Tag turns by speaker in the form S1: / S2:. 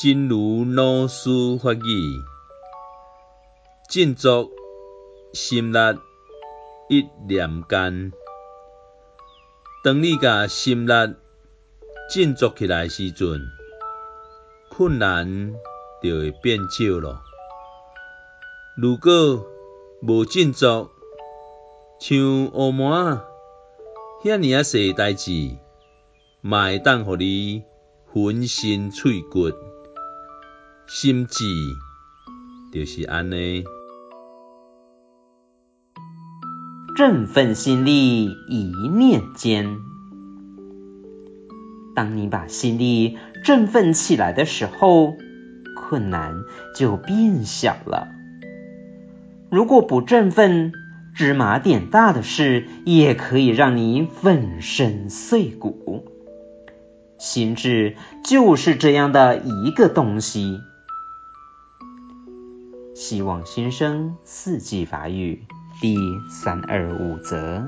S1: 真如老师法语，振作心力，一念间。当你甲心力振作起来时阵，困难就会变少咯。如果无振作，像乌麻遐尔仔细代志，嘛会当互你浑身脆骨，心志就是安尼。
S2: 振奋心力，一念间。当你把心力振奋起来的时候，困难就变小了。如果不振奋，芝麻点大的事也可以让你粉身碎骨。心志就是这样的一个东西。希望新生四季发育第三二五则。